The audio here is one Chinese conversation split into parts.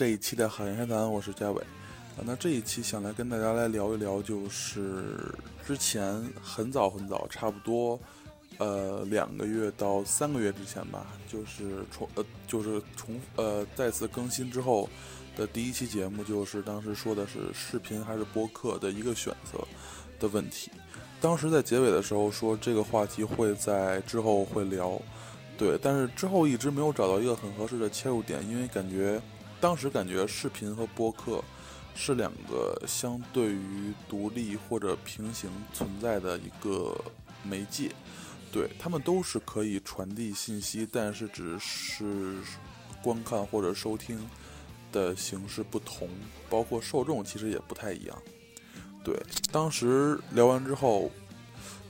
这一期的海洋闲谈，我是嘉伟。啊，那这一期想来跟大家来聊一聊，就是之前很早很早，差不多呃两个月到三个月之前吧，就是重呃就是重呃再次更新之后的第一期节目，就是当时说的是视频还是播客的一个选择的问题。当时在结尾的时候说这个话题会在之后会聊。对，但是之后一直没有找到一个很合适的切入点，因为感觉当时感觉视频和播客是两个相对于独立或者平行存在的一个媒介，对他们都是可以传递信息，但是只是观看或者收听的形式不同，包括受众其实也不太一样。对，当时聊完之后，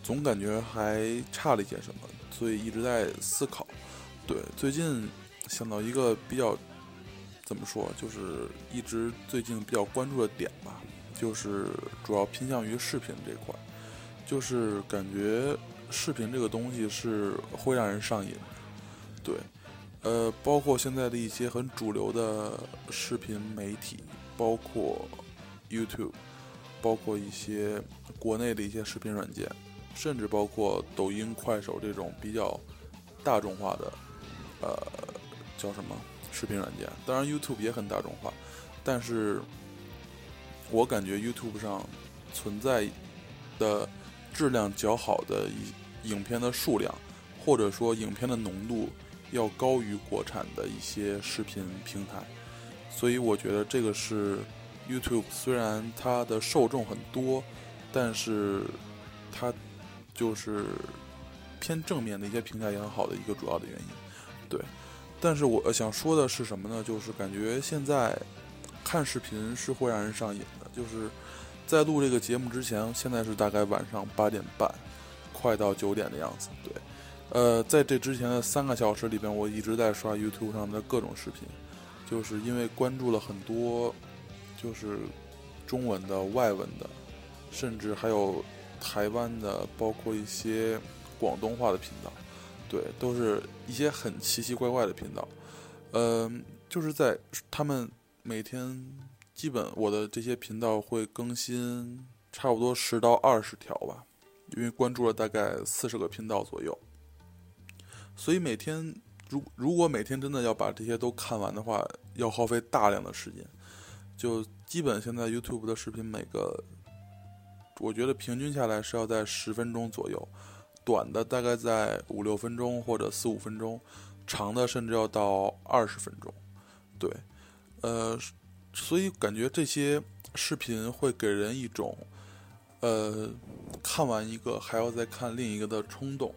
总感觉还差了一些什么。所以一直在思考，对，最近想到一个比较怎么说，就是一直最近比较关注的点吧，就是主要偏向于视频这块，就是感觉视频这个东西是会让人上瘾，对，呃，包括现在的一些很主流的视频媒体，包括 YouTube，包括一些国内的一些视频软件。甚至包括抖音、快手这种比较大众化的，呃，叫什么视频软件？当然，YouTube 也很大众化，但是我感觉 YouTube 上存在的质量较好的影影片的数量，或者说影片的浓度要高于国产的一些视频平台，所以我觉得这个是 YouTube 虽然它的受众很多，但是它。就是偏正面的一些评价也很好的一个主要的原因，对。但是我想说的是什么呢？就是感觉现在看视频是会让人上瘾的。就是在录这个节目之前，现在是大概晚上八点半，快到九点的样子。对，呃，在这之前的三个小时里边，我一直在刷 YouTube 上的各种视频，就是因为关注了很多，就是中文的、外文的，甚至还有。台湾的，包括一些广东话的频道，对，都是一些很奇奇怪怪的频道。嗯，就是在他们每天基本我的这些频道会更新差不多十到二十条吧，因为关注了大概四十个频道左右。所以每天，如如果每天真的要把这些都看完的话，要耗费大量的时间。就基本现在 YouTube 的视频每个。我觉得平均下来是要在十分钟左右，短的大概在五六分钟或者四五分钟，长的甚至要到二十分钟。对，呃，所以感觉这些视频会给人一种，呃，看完一个还要再看另一个的冲动，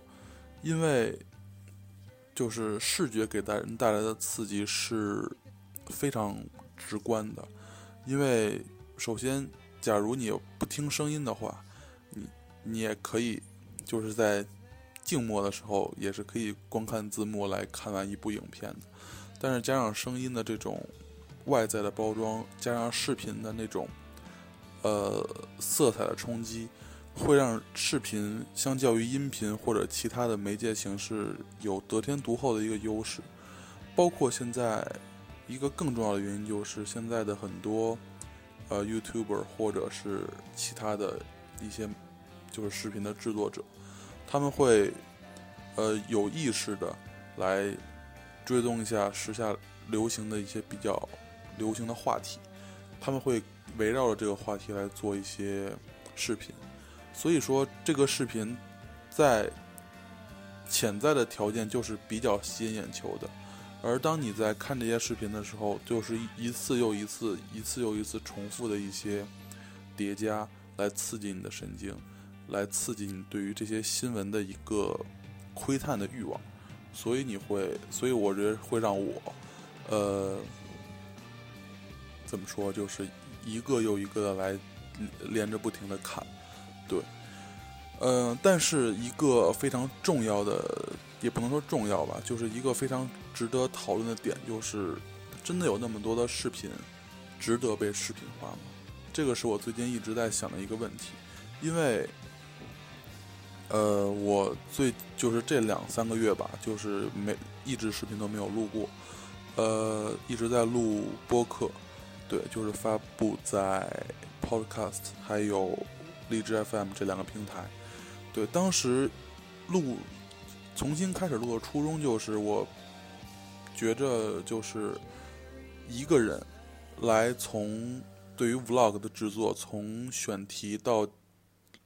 因为就是视觉给大人带来的刺激是非常直观的，因为首先。假如你不听声音的话，你你也可以就是在静默的时候，也是可以光看字幕来看完一部影片的。但是加上声音的这种外在的包装，加上视频的那种呃色彩的冲击，会让视频相较于音频或者其他的媒介形式有得天独厚的一个优势。包括现在一个更重要的原因就是现在的很多。呃，YouTuber 或者是其他的一些就是视频的制作者，他们会呃有意识的来追踪一下时下流行的一些比较流行的话题，他们会围绕着这个话题来做一些视频，所以说这个视频在潜在的条件就是比较吸引眼球的。而当你在看这些视频的时候，就是一次又一次、一次又一次重复的一些叠加，来刺激你的神经，来刺激你对于这些新闻的一个窥探的欲望。所以你会，所以我觉得会让我，呃，怎么说，就是一个又一个的来连着不停的看，对，嗯，但是一个非常重要的。也不能说重要吧，就是一个非常值得讨论的点，就是真的有那么多的视频值得被视频化吗？这个是我最近一直在想的一个问题。因为，呃，我最就是这两三个月吧，就是没一直视频都没有录过，呃，一直在录播客，对，就是发布在 Podcast 还有荔枝 FM 这两个平台。对，当时录重新开始录的初衷就是我觉着就是一个人来从对于 Vlog 的制作，从选题到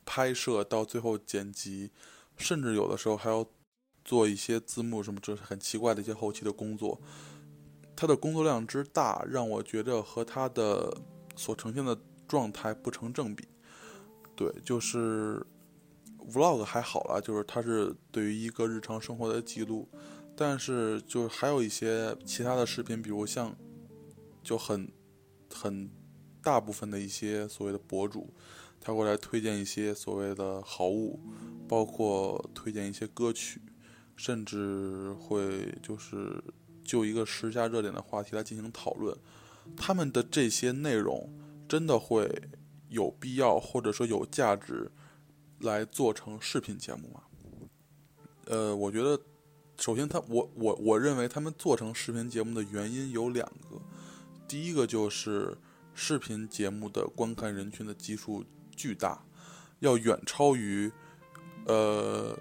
拍摄到最后剪辑，甚至有的时候还要做一些字幕什么，这是很奇怪的一些后期的工作。他的工作量之大，让我觉得和他的所呈现的状态不成正比。对，就是 vlog 还好了，就是它是对于一个日常生活的记录，但是就是还有一些其他的视频，比如像就很很大部分的一些所谓的博主，他会来推荐一些所谓的好物，包括推荐一些歌曲，甚至会就是。就一个时下热点的话题来进行讨论，他们的这些内容真的会有必要或者说有价值来做成视频节目吗？呃，我觉得，首先他我我我认为他们做成视频节目的原因有两个，第一个就是视频节目的观看人群的基数巨大，要远超于呃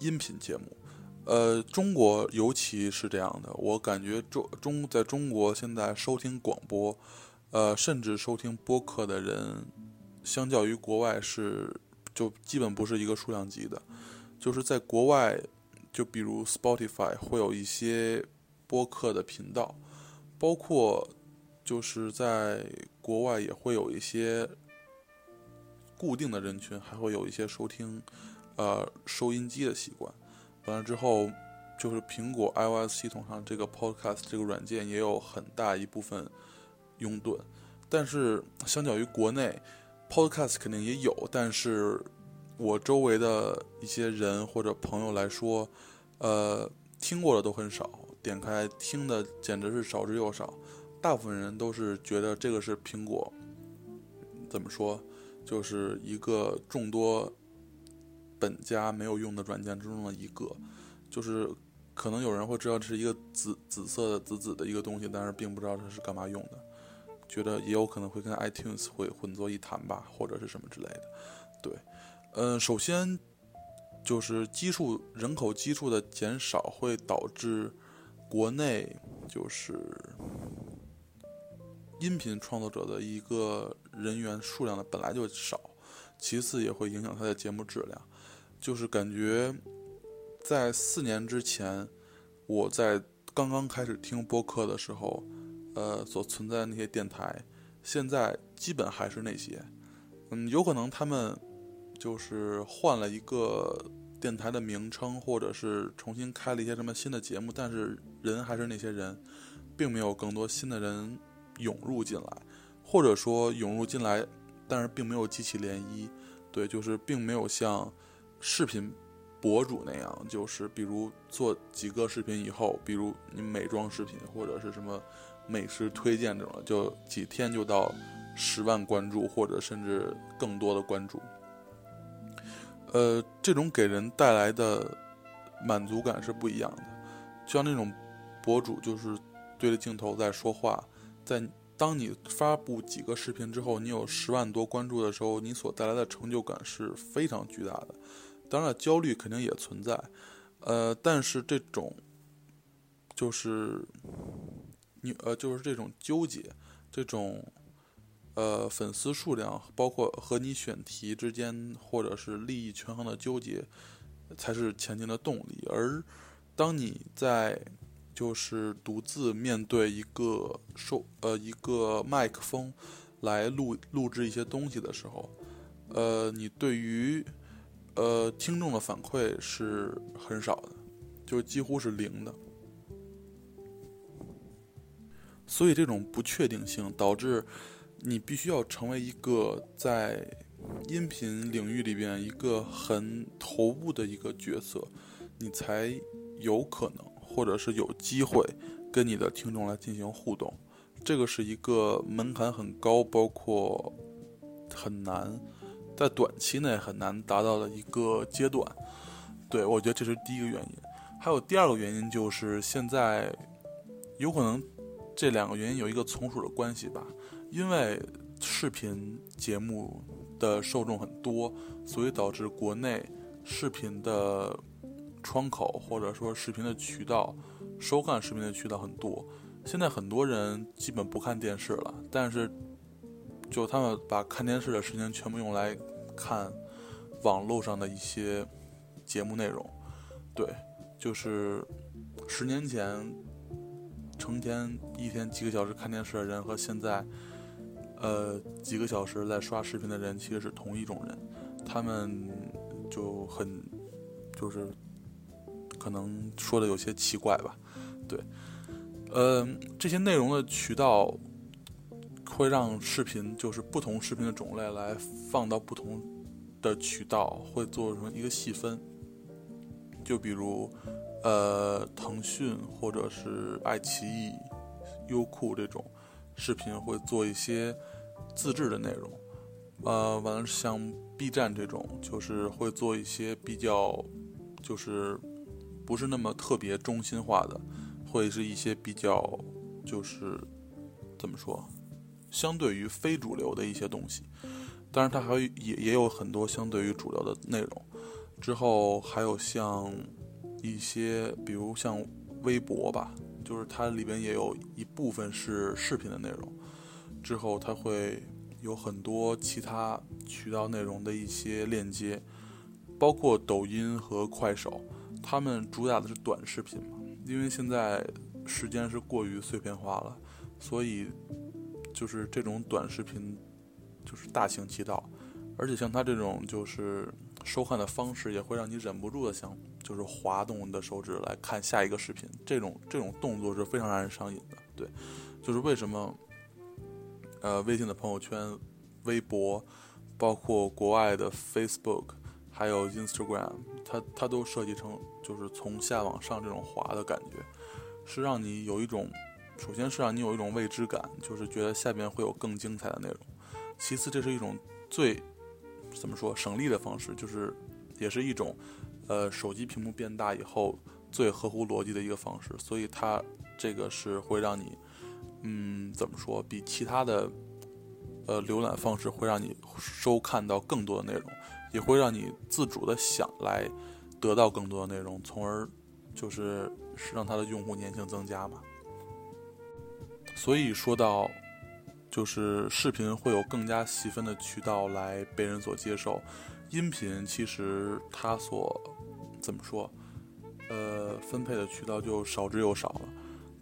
音频节目。呃，中国尤其是这样的，我感觉中中在中国现在收听广播，呃，甚至收听播客的人，相较于国外是就基本不是一个数量级的。就是在国外，就比如 Spotify 会有一些播客的频道，包括就是在国外也会有一些固定的人群，还会有一些收听呃收音机的习惯。完了之后，就是苹果 iOS 系统上这个 Podcast 这个软件也有很大一部分拥趸，但是相较于国内，Podcast 肯定也有，但是我周围的一些人或者朋友来说，呃，听过的都很少，点开听的简直是少之又少，大部分人都是觉得这个是苹果怎么说，就是一个众多。本家没有用的软件之中的一个，就是可能有人会知道这是一个紫紫色的紫紫的一个东西，但是并不知道这是干嘛用的，觉得也有可能会跟 iTunes 会混作一谈吧，或者是什么之类的。对，嗯，首先就是基数人口基数的减少会导致国内就是音频创作者的一个人员数量的本来就少，其次也会影响它的节目质量。就是感觉，在四年之前，我在刚刚开始听播客的时候，呃，所存在的那些电台，现在基本还是那些。嗯，有可能他们就是换了一个电台的名称，或者是重新开了一些什么新的节目，但是人还是那些人，并没有更多新的人涌入进来，或者说涌入进来，但是并没有激起涟漪。对，就是并没有像。视频博主那样，就是比如做几个视频以后，比如你美妆视频或者是什么美食推荐这种，就几天就到十万关注或者甚至更多的关注。呃，这种给人带来的满足感是不一样的。就像那种博主，就是对着镜头在说话，在当你发布几个视频之后，你有十万多关注的时候，你所带来的成就感是非常巨大的。当然，焦虑肯定也存在，呃，但是这种就是你呃，就是这种纠结，这种呃粉丝数量，包括和你选题之间或者是利益权衡的纠结，才是前进的动力。而当你在就是独自面对一个收呃一个麦克风来录录制一些东西的时候，呃，你对于呃，听众的反馈是很少的，就几乎是零的。所以这种不确定性导致你必须要成为一个在音频领域里边一个很头部的一个角色，你才有可能或者是有机会跟你的听众来进行互动。这个是一个门槛很高，包括很难。在短期内很难达到的一个阶段，对我觉得这是第一个原因。还有第二个原因就是现在有可能这两个原因有一个从属的关系吧，因为视频节目的受众很多，所以导致国内视频的窗口或者说视频的渠道收看视频的渠道很多。现在很多人基本不看电视了，但是就他们把看电视的时间全部用来看网络上的一些节目内容。对，就是十年前成天一天几个小时看电视的人和现在呃几个小时在刷视频的人其实是同一种人，他们就很就是可能说的有些奇怪吧，对。呃，这些内容的渠道会让视频，就是不同视频的种类来放到不同的渠道，会做成一个细分。就比如，呃，腾讯或者是爱奇艺、优酷这种视频会做一些自制的内容。呃，完了像 B 站这种，就是会做一些比较，就是不是那么特别中心化的。会是一些比较，就是怎么说，相对于非主流的一些东西。当然，它还也也有很多相对于主流的内容。之后还有像一些，比如像微博吧，就是它里边也有一部分是视频的内容。之后它会有很多其他渠道内容的一些链接，包括抖音和快手，他们主打的是短视频嘛。因为现在时间是过于碎片化了，所以就是这种短视频就是大行其道，而且像他这种就是收看的方式，也会让你忍不住的想就是滑动你的手指来看下一个视频。这种这种动作是非常让人上瘾的。对，就是为什么呃微信的朋友圈、微博，包括国外的 Facebook。还有 Instagram，它它都设计成就是从下往上这种滑的感觉，是让你有一种，首先是让你有一种未知感，就是觉得下边会有更精彩的内容。其次，这是一种最怎么说省力的方式，就是也是一种呃手机屏幕变大以后最合乎逻辑的一个方式。所以它这个是会让你嗯怎么说，比其他的呃浏览方式会让你收看到更多的内容。也会让你自主的想来得到更多的内容，从而就是让它的用户粘性增加嘛。所以说到就是视频会有更加细分的渠道来被人所接受，音频其实它所怎么说，呃，分配的渠道就少之又少了。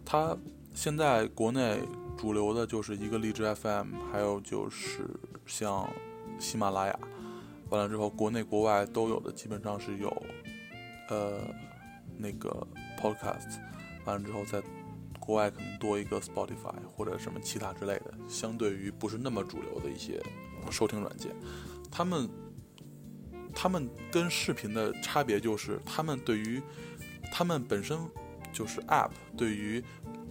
它现在国内主流的就是一个荔枝 FM，还有就是像喜马拉雅。完了之后，国内国外都有的，基本上是有，呃，那个 podcast。完了之后，在国外可能多一个 Spotify 或者什么其他之类的，相对于不是那么主流的一些收听软件，他们，他们跟视频的差别就是，他们对于他们本身就是 App 对于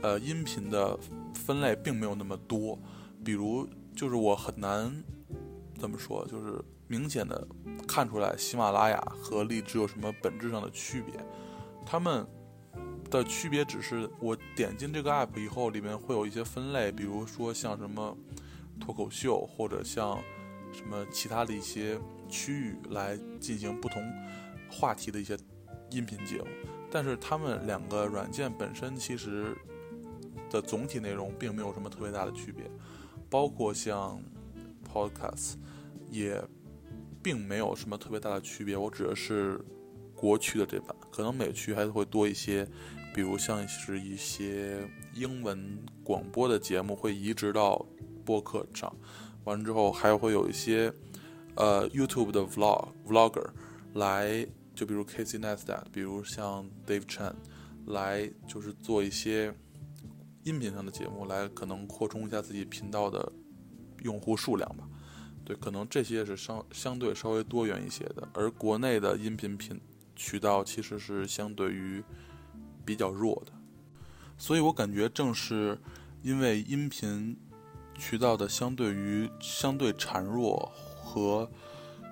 呃音频的分类并没有那么多，比如就是我很难怎么说，就是。明显的看出来，喜马拉雅和荔枝有什么本质上的区别？它们的区别只是我点进这个 app 以后，里面会有一些分类，比如说像什么脱口秀，或者像什么其他的一些区域来进行不同话题的一些音频节目。但是它们两个软件本身其实的总体内容并没有什么特别大的区别，包括像 podcast 也。并没有什么特别大的区别，我指的是国区的这版，可能美区还是会多一些，比如像是一些英文广播的节目会移植到播客上，完之后还会有一些呃 YouTube 的 Vlog Vlogger 来，就比如 Casey n e s t a t 比如像 Dave Chen 来，就是做一些音频上的节目，来可能扩充一下自己频道的用户数量吧。对，可能这些是相相对稍微多元一些的，而国内的音频频渠道其实是相对于比较弱的，所以我感觉正是因为音频渠道的相对于相对孱弱和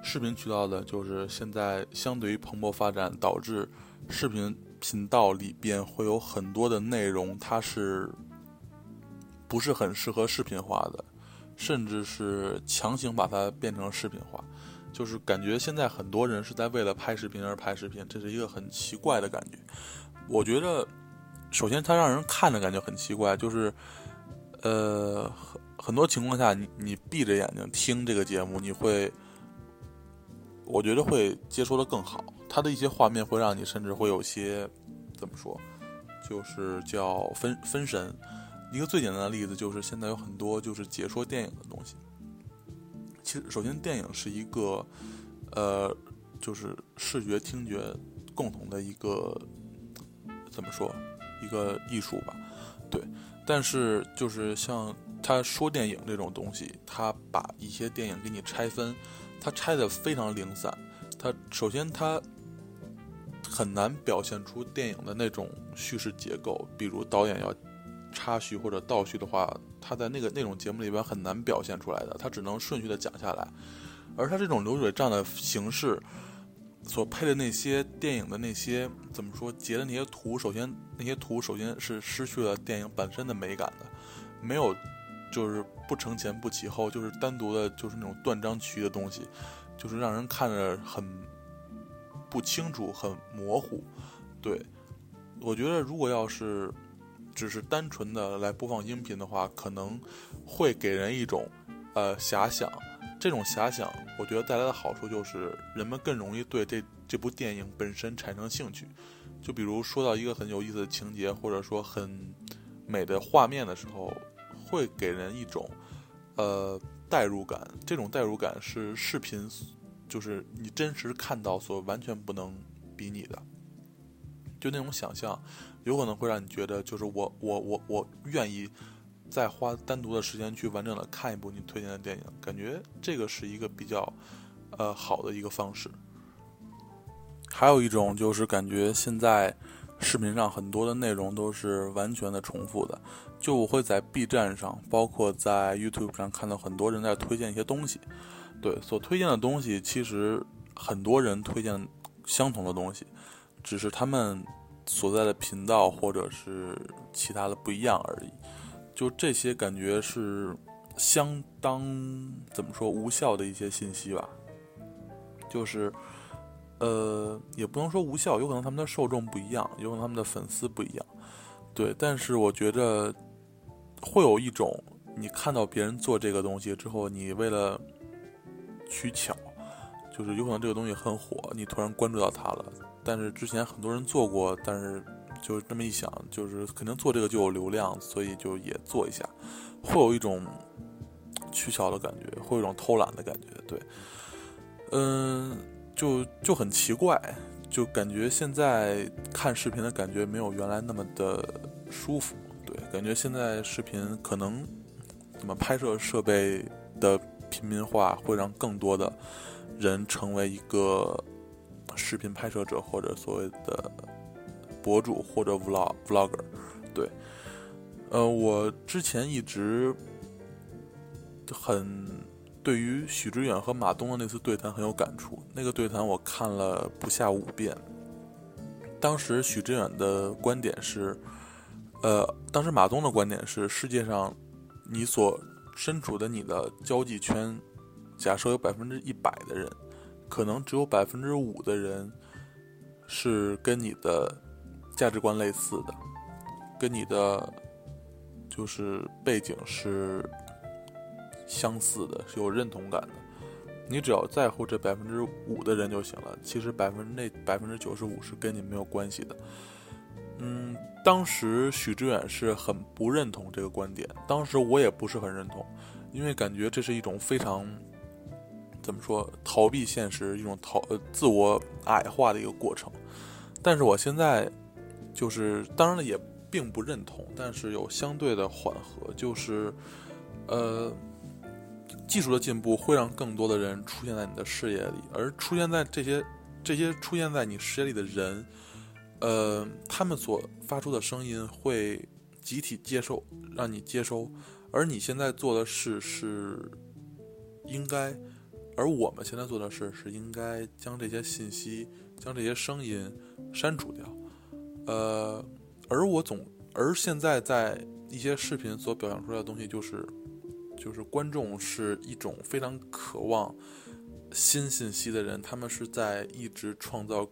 视频渠道的，就是现在相对于蓬勃发展，导致视频频道里边会有很多的内容，它是不是很适合视频化的，甚至是强行把它变成视频化，就是感觉现在很多人是在为了拍视频而拍视频，这是一个很奇怪的感觉。我觉得，首先它让人看着感觉很奇怪，就是呃，很很多情况下，你你闭着眼睛听这个节目，你会，我觉得会接收的更好。它的一些画面会让你甚至会有些怎么说，就是叫分分神。一个最简单的例子就是现在有很多就是解说电影的东西。其实，首先电影是一个呃，就是视觉听觉共同的一个怎么说一个艺术吧，对。但是就是像他说电影这种东西，他把一些电影给你拆分，他拆的非常零散。他首先他。很难表现出电影的那种叙事结构，比如导演要插叙或者倒叙的话，他在那个那种节目里边很难表现出来的，他只能顺序的讲下来。而他这种流水账的形式所配的那些电影的那些怎么说截的那些图，首先那些图首先是失去了电影本身的美感的，没有就是不承前不启后，就是单独的，就是那种断章取义的东西，就是让人看着很。不清楚，很模糊。对，我觉得如果要是只是单纯的来播放音频的话，可能会给人一种呃遐想。这种遐想，我觉得带来的好处就是人们更容易对这这部电影本身产生兴趣。就比如说到一个很有意思的情节，或者说很美的画面的时候，会给人一种呃代入感。这种代入感是视频。就是你真实看到所完全不能比拟的，就那种想象，有可能会让你觉得，就是我我我我愿意再花单独的时间去完整的看一部你推荐的电影，感觉这个是一个比较呃好的一个方式。还有一种就是感觉现在视频上很多的内容都是完全的重复的，就我会在 B 站上，包括在 YouTube 上看到很多人在推荐一些东西。对，所推荐的东西其实很多人推荐相同的东西，只是他们所在的频道或者是其他的不一样而已。就这些感觉是相当怎么说无效的一些信息吧。就是呃，也不能说无效，有可能他们的受众不一样，有可能他们的粉丝不一样。对，但是我觉得会有一种你看到别人做这个东西之后，你为了取巧，就是有可能这个东西很火，你突然关注到它了。但是之前很多人做过，但是就是这么一想，就是肯定做这个就有流量，所以就也做一下，会有一种取巧的感觉，会有一种偷懒的感觉。对，嗯，就就很奇怪，就感觉现在看视频的感觉没有原来那么的舒服。对，感觉现在视频可能怎么拍摄设备的。平民化会让更多的人成为一个视频拍摄者，或者所谓的博主或者 vlog vlogger。对，呃，我之前一直很对于许知远和马东的那次对谈很有感触。那个对谈我看了不下五遍。当时许知远的观点是，呃，当时马东的观点是世界上你所。身处的你的交际圈，假设有百分之一百的人，可能只有百分之五的人是跟你的价值观类似的，跟你的就是背景是相似的，是有认同感的。你只要在乎这百分之五的人就行了，其实百分之那百分之九十五是跟你没有关系的。嗯，当时许知远是很不认同这个观点，当时我也不是很认同，因为感觉这是一种非常怎么说逃避现实、一种逃呃自我矮化的一个过程。但是我现在就是当然了，也并不认同，但是有相对的缓和，就是呃技术的进步会让更多的人出现在你的视野里，而出现在这些这些出现在你视野里的人。呃，他们所发出的声音会集体接受，让你接收，而你现在做的事是应该，而我们现在做的事是应该将这些信息、将这些声音删除掉。呃，而我总而现在在一些视频所表现出来的东西，就是就是观众是一种非常渴望新信息的人，他们是在一直创造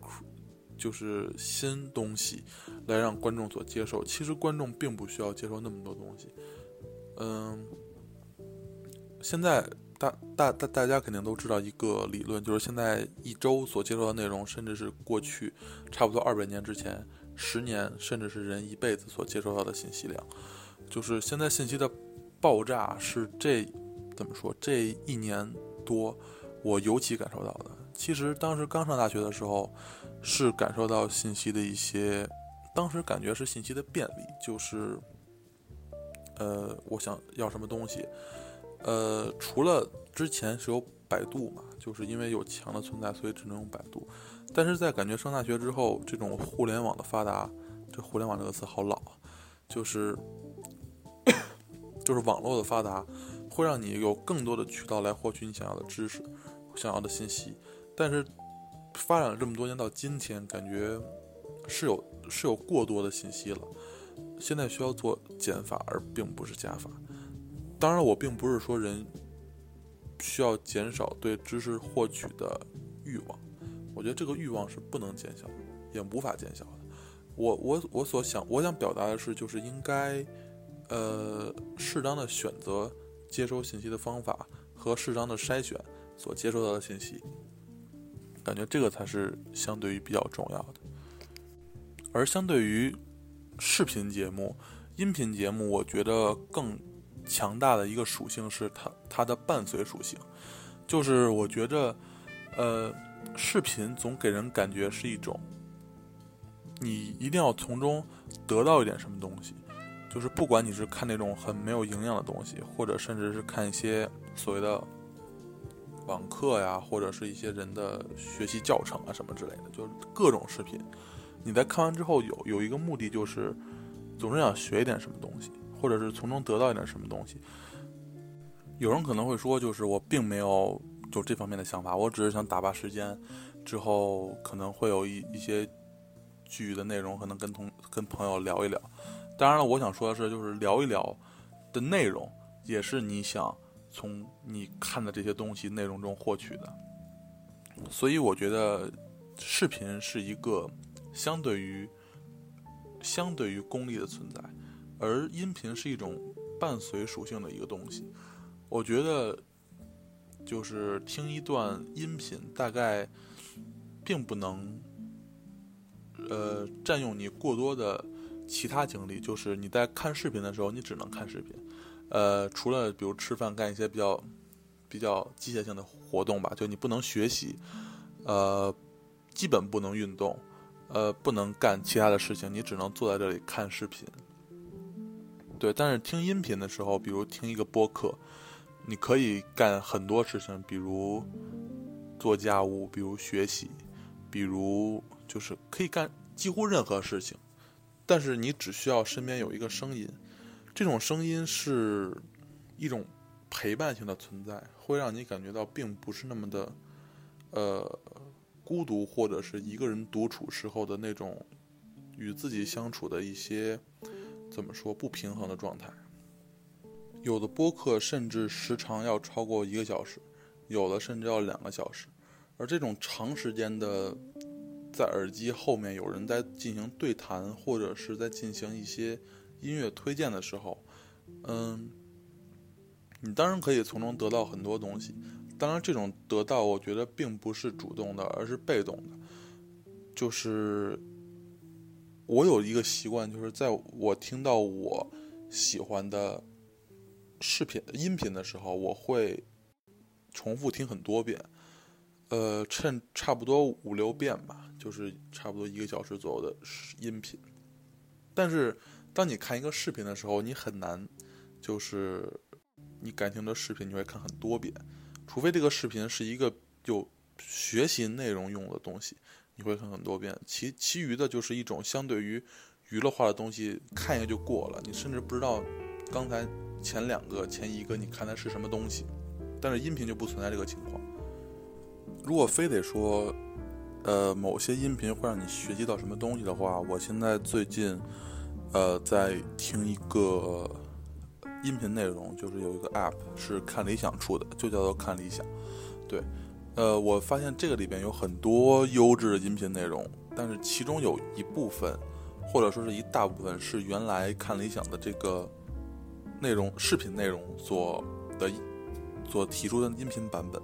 就是新东西来让观众所接受。其实观众并不需要接受那么多东西，嗯，现在。大大大大家肯定都知道一个理论，就是现在一周所接受的内容，甚至是过去差不多二百年之前、十年，甚至是人一辈子所接收到的信息量，就是现在信息的爆炸是这怎么说？这一年多我尤其感受到的。其实当时刚上大学的时候，是感受到信息的一些，当时感觉是信息的便利，就是呃，我想要什么东西。呃，除了之前是有百度嘛，就是因为有墙的存在，所以只能用百度。但是在感觉上大学之后，这种互联网的发达，这“互联网”这个词好老，就是就是网络的发达，会让你有更多的渠道来获取你想要的知识、想要的信息。但是发展了这么多年到今天，感觉是有是有过多的信息了，现在需要做减法，而并不是加法。当然，我并不是说人需要减少对知识获取的欲望，我觉得这个欲望是不能减小，也无法减小的。我我我所想，我想表达的是，就是应该，呃，适当的选择接收信息的方法和适当的筛选所接收到的信息，感觉这个才是相对于比较重要的。而相对于视频节目、音频节目，我觉得更。强大的一个属性是它它的伴随属性，就是我觉着，呃，视频总给人感觉是一种，你一定要从中得到一点什么东西，就是不管你是看那种很没有营养的东西，或者甚至是看一些所谓的网课呀，或者是一些人的学习教程啊什么之类的，就是各种视频，你在看完之后有有一个目的，就是总是想学一点什么东西。或者是从中得到一点什么东西。有人可能会说，就是我并没有就这方面的想法，我只是想打发时间，之后可能会有一一些剧的内容，可能跟同跟朋友聊一聊。当然了，我想说的是，就是聊一聊的内容，也是你想从你看的这些东西内容中获取的。所以我觉得视频是一个相对于相对于功利的存在。而音频是一种伴随属性的一个东西，我觉得就是听一段音频，大概并不能呃占用你过多的其他精力。就是你在看视频的时候，你只能看视频，呃，除了比如吃饭干一些比较比较机械性的活动吧，就你不能学习，呃，基本不能运动，呃，不能干其他的事情，你只能坐在这里看视频。对，但是听音频的时候，比如听一个播客，你可以干很多事情，比如做家务，比如学习，比如就是可以干几乎任何事情。但是你只需要身边有一个声音，这种声音是一种陪伴性的存在，会让你感觉到并不是那么的呃孤独，或者是一个人独处时候的那种与自己相处的一些。怎么说不平衡的状态？有的播客甚至时长要超过一个小时，有的甚至要两个小时。而这种长时间的在耳机后面有人在进行对谈，或者是在进行一些音乐推荐的时候，嗯，你当然可以从中得到很多东西。当然，这种得到我觉得并不是主动的，而是被动的，就是。我有一个习惯，就是在我听到我喜欢的视频、音频的时候，我会重复听很多遍，呃，趁差不多五六遍吧，就是差不多一个小时左右的音频。但是，当你看一个视频的时候，你很难，就是你感兴趣的视频，你会看很多遍，除非这个视频是一个有学习内容用的东西。你会看很多遍，其其余的就是一种相对于娱乐化的东西，看一下就过了。你甚至不知道刚才前两个、前一个你看的是什么东西。但是音频就不存在这个情况。如果非得说，呃某些音频会让你学习到什么东西的话，我现在最近呃在听一个音频内容，就是有一个 App 是看理想出的，就叫做看理想。对，呃，我发现这个里边有很多优质的音频内容，但是其中有一部分，或者说是一大部分是原来看理想的这个内容视频内容所的所提出的音频版本。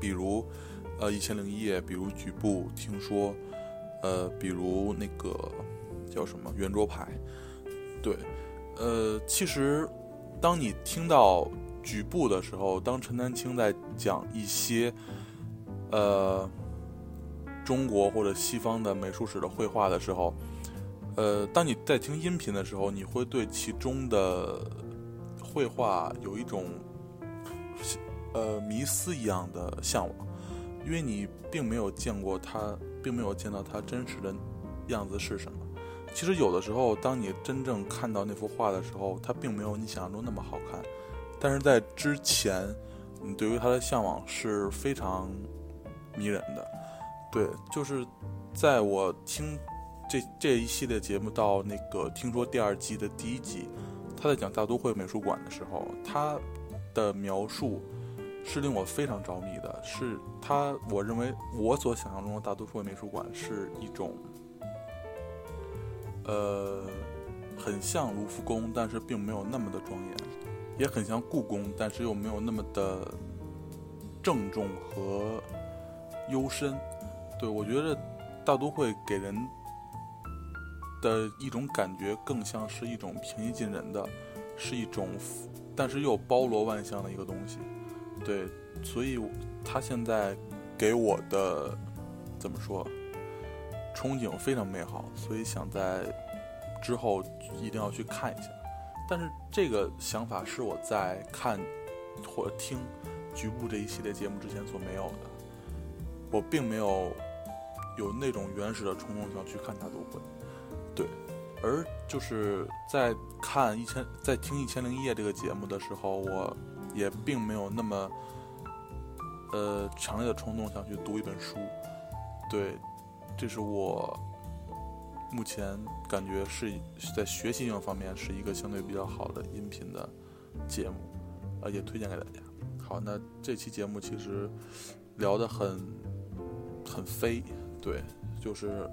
比如，呃，一千零一夜，比如局部听说，呃，比如那个叫什么圆桌派，对，呃，其实当你听到局部的时候，当陈丹青在讲一些呃中国或者西方的美术史的绘画的时候，呃，当你在听音频的时候，你会对其中的绘画有一种。呃，迷思一样的向往，因为你并没有见过他，并没有见到他真实的样子是什么。其实有的时候，当你真正看到那幅画的时候，它并没有你想象中那么好看。但是在之前，你对于他的向往是非常迷人的。对，就是在我听这这一系列节目到那个听说第二季的第一集，他在讲大都会美术馆的时候，他的描述。是令我非常着迷的，是他，我认为我所想象中的大都会美术馆是一种，呃，很像卢浮宫，但是并没有那么的庄严，也很像故宫，但是又没有那么的郑重和幽深。对我觉得大都会给人的一种感觉，更像是一种平易近人的，是一种，但是又包罗万象的一个东西。对，所以他现在给我的怎么说，憧憬非常美好，所以想在之后一定要去看一下。但是这个想法是我在看或听局部这一系列节目之前所没有的，我并没有有那种原始的冲动想去看大都会。对，而就是在看一千在听一千零一夜这个节目的时候，我。也并没有那么，呃，强烈的冲动想去读一本书，对，这是我目前感觉是在学习性方面是一个相对比较好的音频的节目，啊，也推荐给大家。好，那这期节目其实聊得很很飞，对，就是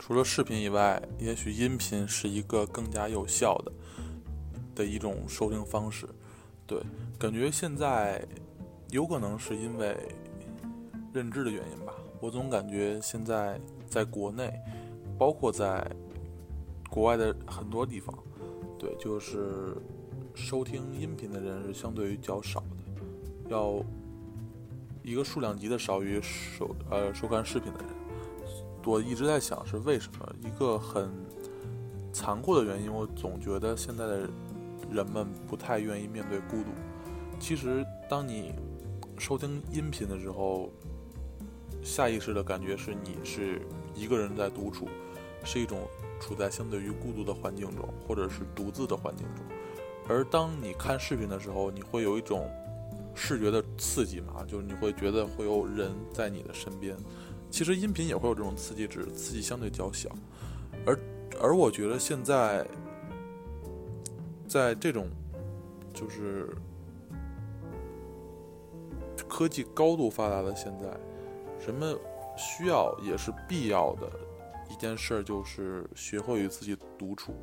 除了视频以外，也许音频是一个更加有效的的一种收听方式。对，感觉现在有可能是因为认知的原因吧。我总感觉现在在国内，包括在国外的很多地方，对，就是收听音频的人是相对于较少的，要一个数量级的少于收呃收看视频的人。我一直在想是为什么，一个很残酷的原因，我总觉得现在的。人们不太愿意面对孤独。其实，当你收听音频的时候，下意识的感觉是你是一个人在独处，是一种处在相对于孤独的环境中，或者是独自的环境中。而当你看视频的时候，你会有一种视觉的刺激嘛，就是你会觉得会有人在你的身边。其实音频也会有这种刺激，只是刺激相对较小。而而我觉得现在。在这种就是科技高度发达的现在，人们需要也是必要的一件事儿，就是学会与自己独处。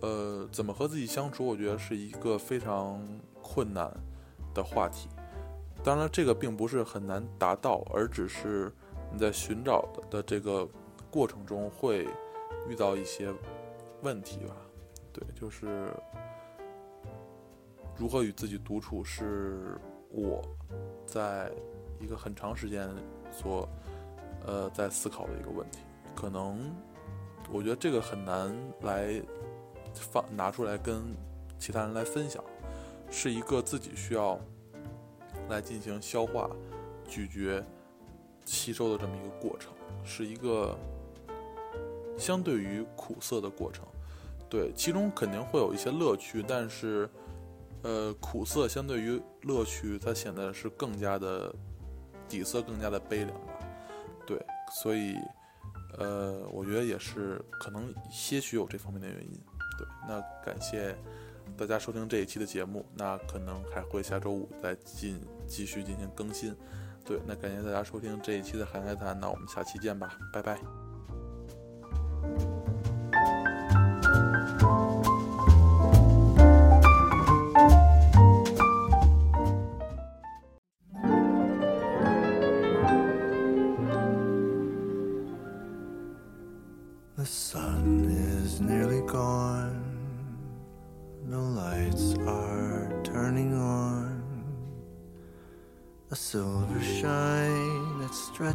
呃，怎么和自己相处？我觉得是一个非常困难的话题。当然，这个并不是很难达到，而只是你在寻找的这个过程中会遇到一些问题吧。对，就是如何与自己独处，是我在一个很长时间所呃在思考的一个问题。可能我觉得这个很难来放拿出来跟其他人来分享，是一个自己需要来进行消化、咀嚼、吸收的这么一个过程，是一个相对于苦涩的过程。对，其中肯定会有一些乐趣，但是，呃，苦涩相对于乐趣，它显得是更加的底色更加的悲凉。对，所以呃，我觉得也是可能些许有这方面的原因。对，那感谢大家收听这一期的节目，那可能还会下周五再进继续进行更新。对，那感谢大家收听这一期的《海海谈》，那我们下期见吧，拜拜。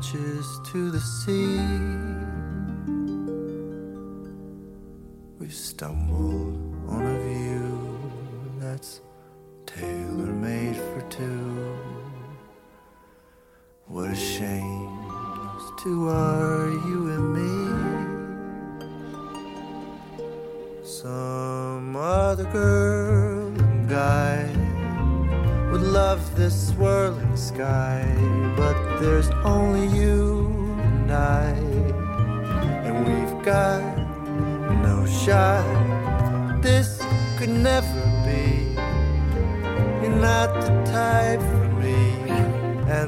Stretches to the sea.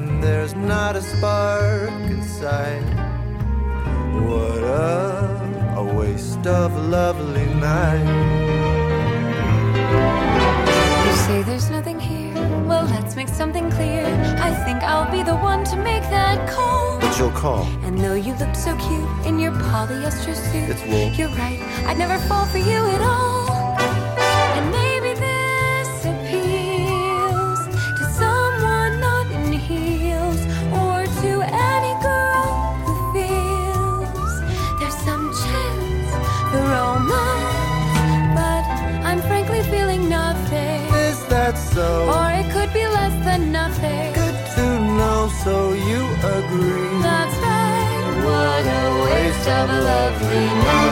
And there's not a spark inside. What a, a waste of a lovely night. You say there's nothing here. Well, let's make something clear. I think I'll be the one to make that call. But you'll call. And though you look so cute in your polyester suit, It's wool. You're right, I'd never fall for you at all. So? Or it could be less than nothing. Good to know, so you agree. That's right. What a waste of a lovely night.